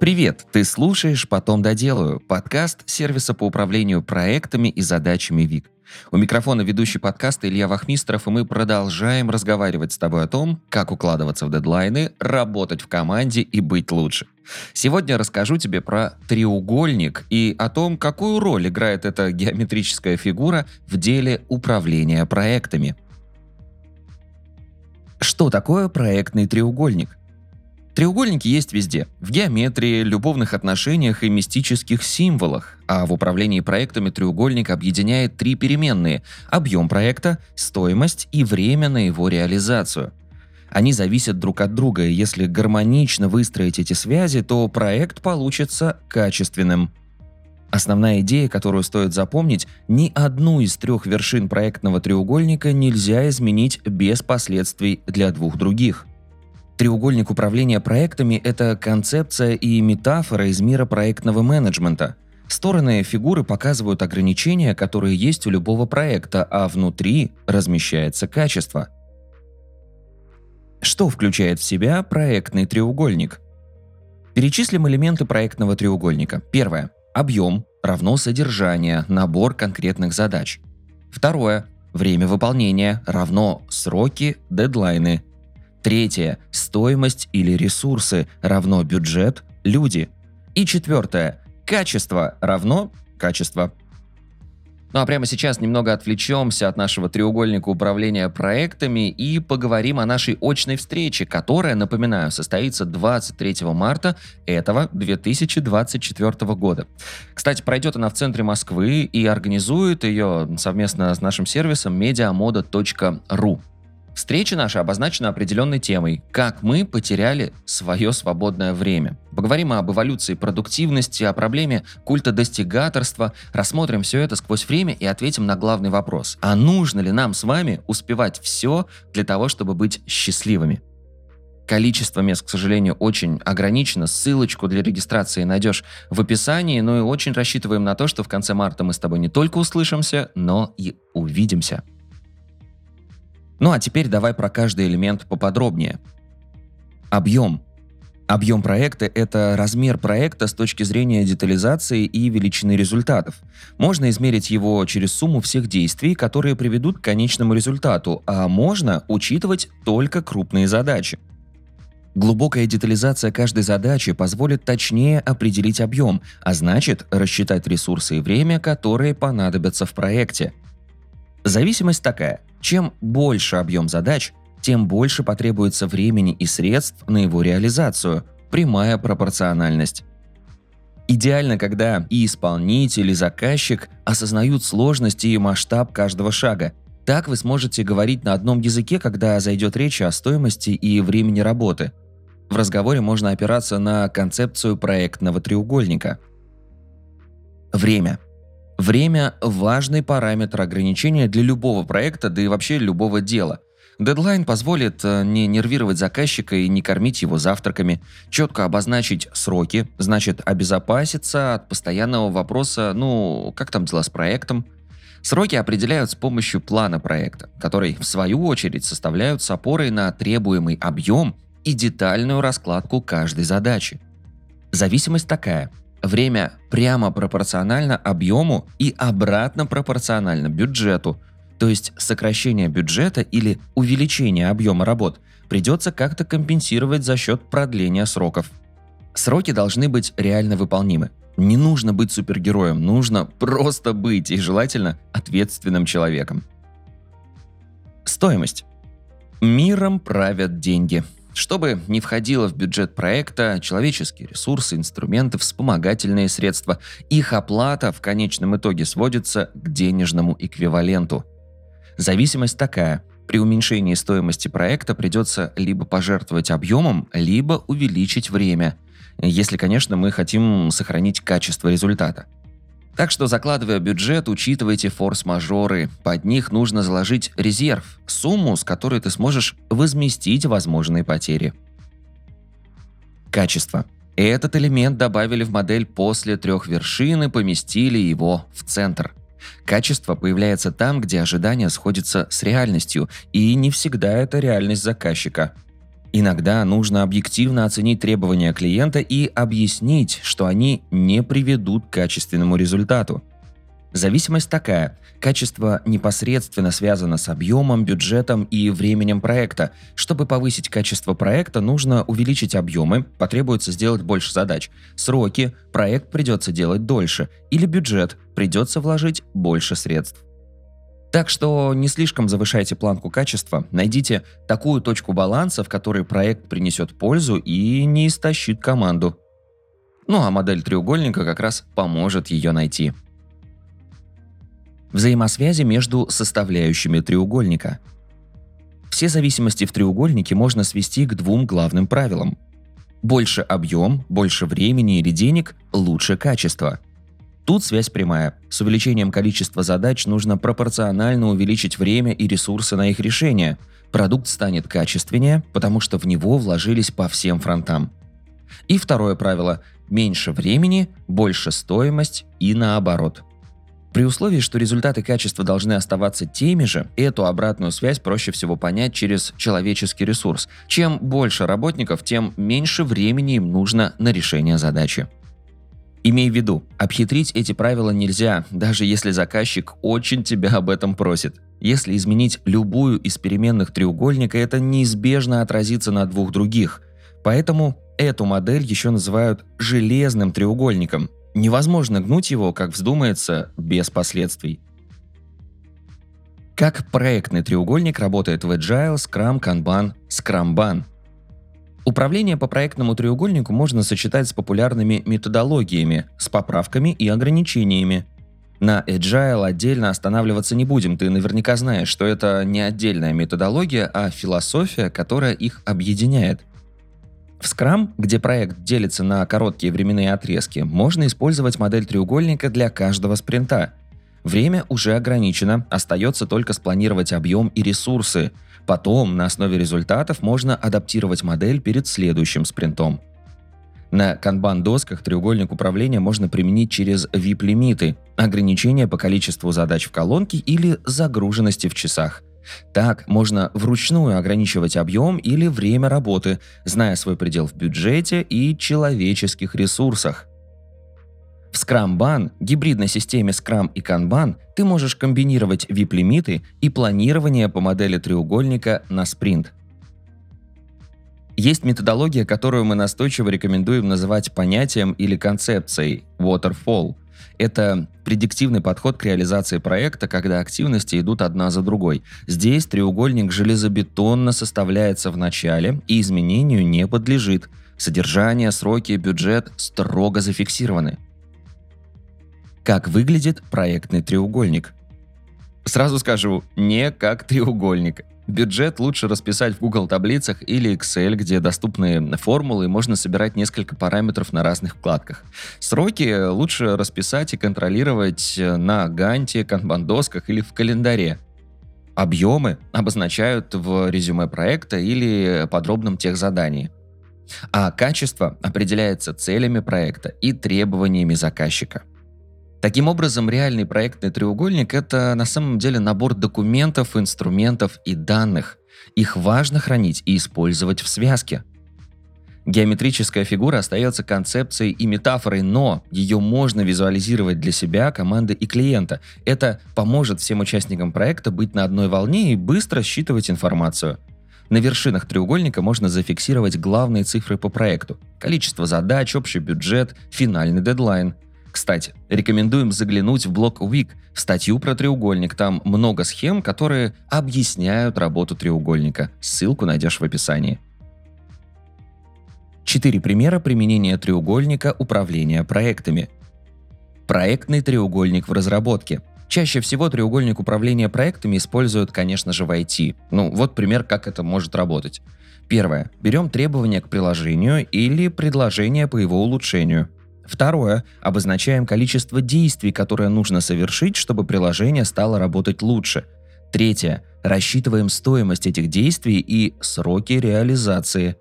Привет! Ты слушаешь «Потом доделаю» – подкаст сервиса по управлению проектами и задачами ВИК. У микрофона ведущий подкаста Илья Вахмистров, и мы продолжаем разговаривать с тобой о том, как укладываться в дедлайны, работать в команде и быть лучше. Сегодня расскажу тебе про треугольник и о том, какую роль играет эта геометрическая фигура в деле управления проектами. Что такое проектный треугольник? Треугольники есть везде. В геометрии, любовных отношениях и мистических символах. А в управлении проектами треугольник объединяет три переменные – объем проекта, стоимость и время на его реализацию. Они зависят друг от друга, и если гармонично выстроить эти связи, то проект получится качественным. Основная идея, которую стоит запомнить, ни одну из трех вершин проектного треугольника нельзя изменить без последствий для двух других. Треугольник управления проектами – это концепция и метафора из мира проектного менеджмента. Стороны фигуры показывают ограничения, которые есть у любого проекта, а внутри размещается качество. Что включает в себя проектный треугольник? Перечислим элементы проектного треугольника. Первое. Объем равно содержание, набор конкретных задач. Второе. Время выполнения равно сроки, дедлайны, Третье – стоимость или ресурсы равно бюджет, люди. И четвертое – качество равно качество. Ну а прямо сейчас немного отвлечемся от нашего треугольника управления проектами и поговорим о нашей очной встрече, которая, напоминаю, состоится 23 марта этого 2024 года. Кстати, пройдет она в центре Москвы и организует ее совместно с нашим сервисом mediamoda.ru. Встреча наша обозначена определенной темой – как мы потеряли свое свободное время. Поговорим об эволюции продуктивности, о проблеме культа достигаторства, рассмотрим все это сквозь время и ответим на главный вопрос. А нужно ли нам с вами успевать все для того, чтобы быть счастливыми? Количество мест, к сожалению, очень ограничено. Ссылочку для регистрации найдешь в описании. Ну и очень рассчитываем на то, что в конце марта мы с тобой не только услышимся, но и увидимся. Ну а теперь давай про каждый элемент поподробнее. Объем. Объем проекта – это размер проекта с точки зрения детализации и величины результатов. Можно измерить его через сумму всех действий, которые приведут к конечному результату, а можно учитывать только крупные задачи. Глубокая детализация каждой задачи позволит точнее определить объем, а значит рассчитать ресурсы и время, которые понадобятся в проекте. Зависимость такая. Чем больше объем задач, тем больше потребуется времени и средств на его реализацию. Прямая пропорциональность. Идеально, когда и исполнитель, и заказчик осознают сложности и масштаб каждого шага. Так вы сможете говорить на одном языке, когда зайдет речь о стоимости и времени работы. В разговоре можно опираться на концепцию проектного треугольника. Время – Время – важный параметр ограничения для любого проекта, да и вообще любого дела. Дедлайн позволит э, не нервировать заказчика и не кормить его завтраками, четко обозначить сроки, значит обезопаситься от постоянного вопроса «ну, как там дела с проектом?». Сроки определяют с помощью плана проекта, который, в свою очередь, составляют с опорой на требуемый объем и детальную раскладку каждой задачи. Зависимость такая – Время прямо пропорционально объему и обратно пропорционально бюджету. То есть сокращение бюджета или увеличение объема работ придется как-то компенсировать за счет продления сроков. Сроки должны быть реально выполнимы. Не нужно быть супергероем, нужно просто быть и желательно ответственным человеком. Стоимость. Миром правят деньги – чтобы не входило в бюджет проекта человеческие ресурсы, инструменты, вспомогательные средства, их оплата в конечном итоге сводится к денежному эквиваленту. Зависимость такая. При уменьшении стоимости проекта придется либо пожертвовать объемом, либо увеличить время. Если, конечно, мы хотим сохранить качество результата – так что, закладывая бюджет, учитывайте форс-мажоры. Под них нужно заложить резерв, сумму, с которой ты сможешь возместить возможные потери. Качество. Этот элемент добавили в модель после трех вершин и поместили его в центр. Качество появляется там, где ожидания сходятся с реальностью, и не всегда это реальность заказчика. Иногда нужно объективно оценить требования клиента и объяснить, что они не приведут к качественному результату. Зависимость такая. Качество непосредственно связано с объемом, бюджетом и временем проекта. Чтобы повысить качество проекта, нужно увеличить объемы, потребуется сделать больше задач. Сроки, проект придется делать дольше. Или бюджет, придется вложить больше средств. Так что не слишком завышайте планку качества, найдите такую точку баланса, в которой проект принесет пользу и не истощит команду. Ну а модель треугольника как раз поможет ее найти. Взаимосвязи между составляющими треугольника. Все зависимости в треугольнике можно свести к двум главным правилам. Больше объем, больше времени или денег – лучше качество. Тут связь прямая. С увеличением количества задач нужно пропорционально увеличить время и ресурсы на их решение. Продукт станет качественнее, потому что в него вложились по всем фронтам. И второе правило – меньше времени, больше стоимость и наоборот – при условии, что результаты качества должны оставаться теми же, эту обратную связь проще всего понять через человеческий ресурс. Чем больше работников, тем меньше времени им нужно на решение задачи. Имей в виду, обхитрить эти правила нельзя, даже если заказчик очень тебя об этом просит. Если изменить любую из переменных треугольника, это неизбежно отразится на двух других. Поэтому эту модель еще называют железным треугольником, Невозможно гнуть его, как вздумается, без последствий. Как проектный треугольник работает в Agile, Scrum, Kanban, Scrumban? Управление по проектному треугольнику можно сочетать с популярными методологиями, с поправками и ограничениями. На Agile отдельно останавливаться не будем, ты наверняка знаешь, что это не отдельная методология, а философия, которая их объединяет. В Scrum, где проект делится на короткие временные отрезки, можно использовать модель треугольника для каждого спринта. Время уже ограничено, остается только спланировать объем и ресурсы. Потом, на основе результатов, можно адаптировать модель перед следующим спринтом. На канбан-досках треугольник управления можно применить через VIP-лимиты, ограничения по количеству задач в колонке или загруженности в часах. Так можно вручную ограничивать объем или время работы, зная свой предел в бюджете и человеческих ресурсах. В Scrum-Ban, гибридной системе Scrum и Kanban, ты можешь комбинировать VIP-лимиты и планирование по модели треугольника на спринт. Есть методология, которую мы настойчиво рекомендуем называть понятием или концепцией – waterfall – это предиктивный подход к реализации проекта, когда активности идут одна за другой. Здесь треугольник железобетонно составляется в начале и изменению не подлежит. Содержание, сроки, бюджет строго зафиксированы. Как выглядит проектный треугольник? Сразу скажу, не как треугольник. Бюджет лучше расписать в Google таблицах или Excel, где доступны формулы и можно собирать несколько параметров на разных вкладках. Сроки лучше расписать и контролировать на Ганте, канбан-досках или в календаре. Объемы обозначают в резюме проекта или подробном техзадании. А качество определяется целями проекта и требованиями заказчика. Таким образом, реальный проектный треугольник – это на самом деле набор документов, инструментов и данных. Их важно хранить и использовать в связке. Геометрическая фигура остается концепцией и метафорой, но ее можно визуализировать для себя, команды и клиента. Это поможет всем участникам проекта быть на одной волне и быстро считывать информацию. На вершинах треугольника можно зафиксировать главные цифры по проекту. Количество задач, общий бюджет, финальный дедлайн – кстати, рекомендуем заглянуть в блог Week, в статью про треугольник. Там много схем, которые объясняют работу треугольника. Ссылку найдешь в описании. Четыре примера применения треугольника управления проектами. Проектный треугольник в разработке. Чаще всего треугольник управления проектами используют, конечно же, в IT. Ну, вот пример, как это может работать. Первое. Берем требования к приложению или предложение по его улучшению. Второе. Обозначаем количество действий, которые нужно совершить, чтобы приложение стало работать лучше. Третье. Рассчитываем стоимость этих действий и сроки реализации.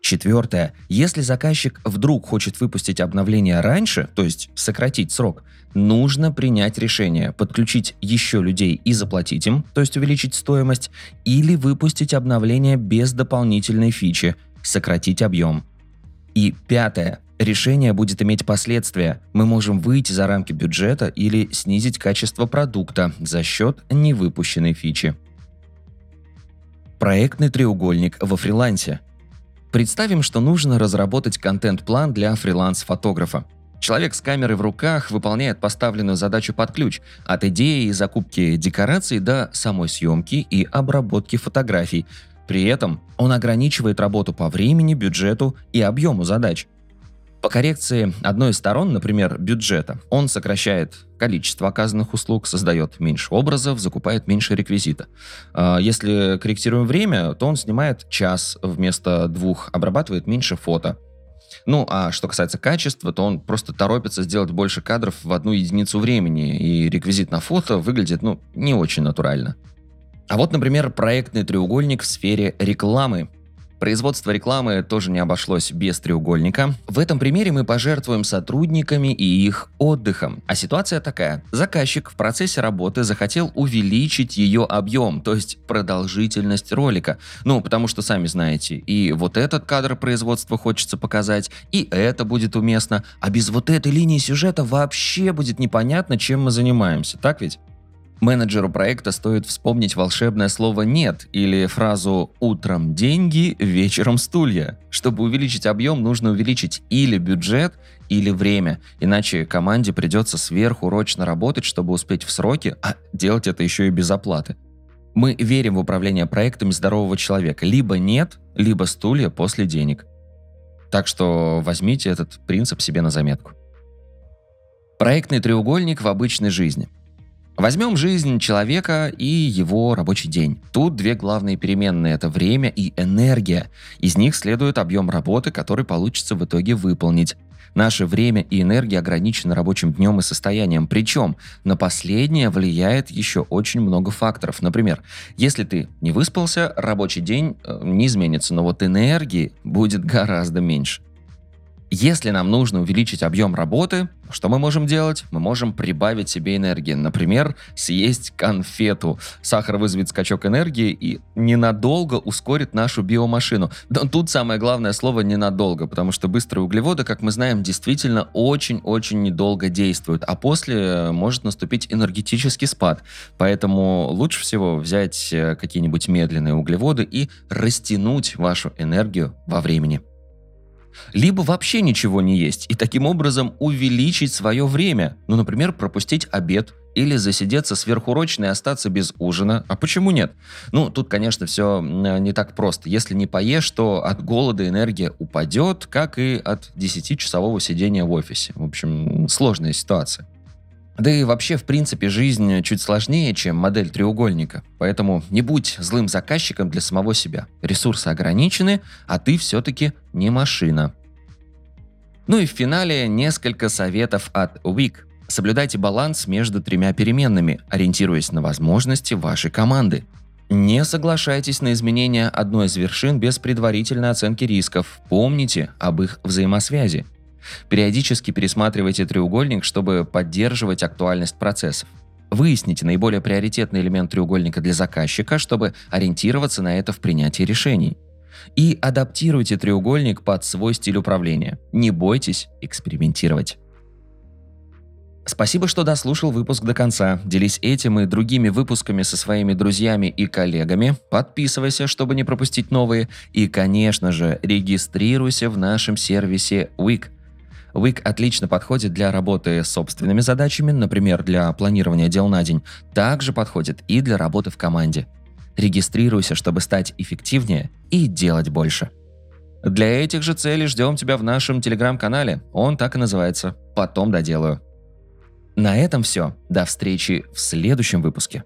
Четвертое. Если заказчик вдруг хочет выпустить обновление раньше, то есть сократить срок, нужно принять решение подключить еще людей и заплатить им, то есть увеличить стоимость, или выпустить обновление без дополнительной фичи, сократить объем. И пятое. Решение будет иметь последствия. Мы можем выйти за рамки бюджета или снизить качество продукта за счет невыпущенной фичи. Проектный треугольник во фрилансе. Представим, что нужно разработать контент-план для фриланс-фотографа. Человек с камерой в руках выполняет поставленную задачу под ключ, от идеи и закупки декораций до самой съемки и обработки фотографий. При этом он ограничивает работу по времени, бюджету и объему задач – по коррекции одной из сторон, например, бюджета, он сокращает количество оказанных услуг, создает меньше образов, закупает меньше реквизита. А, если корректируем время, то он снимает час вместо двух, обрабатывает меньше фото. Ну, а что касается качества, то он просто торопится сделать больше кадров в одну единицу времени, и реквизит на фото выглядит, ну, не очень натурально. А вот, например, проектный треугольник в сфере рекламы. Производство рекламы тоже не обошлось без треугольника. В этом примере мы пожертвуем сотрудниками и их отдыхом. А ситуация такая. Заказчик в процессе работы захотел увеличить ее объем, то есть продолжительность ролика. Ну, потому что, сами знаете, и вот этот кадр производства хочется показать, и это будет уместно, а без вот этой линии сюжета вообще будет непонятно, чем мы занимаемся, так ведь? Менеджеру проекта стоит вспомнить волшебное слово «нет» или фразу «утром деньги, вечером стулья». Чтобы увеличить объем, нужно увеличить или бюджет, или время, иначе команде придется сверхурочно работать, чтобы успеть в сроки, а делать это еще и без оплаты. Мы верим в управление проектами здорового человека. Либо нет, либо стулья после денег. Так что возьмите этот принцип себе на заметку. Проектный треугольник в обычной жизни – Возьмем жизнь человека и его рабочий день. Тут две главные переменные – это время и энергия. Из них следует объем работы, который получится в итоге выполнить. Наше время и энергия ограничены рабочим днем и состоянием. Причем на последнее влияет еще очень много факторов. Например, если ты не выспался, рабочий день э, не изменится, но вот энергии будет гораздо меньше. Если нам нужно увеличить объем работы, что мы можем делать? Мы можем прибавить себе энергии. Например, съесть конфету. Сахар вызовет скачок энергии и ненадолго ускорит нашу биомашину. Но тут самое главное слово «ненадолго», потому что быстрые углеводы, как мы знаем, действительно очень-очень недолго действуют, а после может наступить энергетический спад. Поэтому лучше всего взять э, какие-нибудь медленные углеводы и растянуть вашу энергию во времени либо вообще ничего не есть и таким образом увеличить свое время, ну, например, пропустить обед или засидеться сверхурочно и остаться без ужина. А почему нет? Ну, тут, конечно, все не так просто. Если не поешь, то от голода энергия упадет, как и от 10-часового сидения в офисе. В общем, сложная ситуация. Да и вообще, в принципе, жизнь чуть сложнее, чем модель треугольника. Поэтому не будь злым заказчиком для самого себя. Ресурсы ограничены, а ты все-таки не машина. Ну и в финале несколько советов от Week. Соблюдайте баланс между тремя переменными, ориентируясь на возможности вашей команды. Не соглашайтесь на изменения одной из вершин без предварительной оценки рисков. Помните об их взаимосвязи. Периодически пересматривайте треугольник, чтобы поддерживать актуальность процессов. Выясните наиболее приоритетный элемент треугольника для заказчика, чтобы ориентироваться на это в принятии решений. И адаптируйте треугольник под свой стиль управления. Не бойтесь экспериментировать. Спасибо, что дослушал выпуск до конца. Делись этим и другими выпусками со своими друзьями и коллегами. Подписывайся, чтобы не пропустить новые. И, конечно же, регистрируйся в нашем сервисе Week – Wix отлично подходит для работы с собственными задачами, например, для планирования дел на день. Также подходит и для работы в команде. Регистрируйся, чтобы стать эффективнее и делать больше. Для этих же целей ждем тебя в нашем телеграм-канале. Он так и называется «Потом доделаю». На этом все. До встречи в следующем выпуске.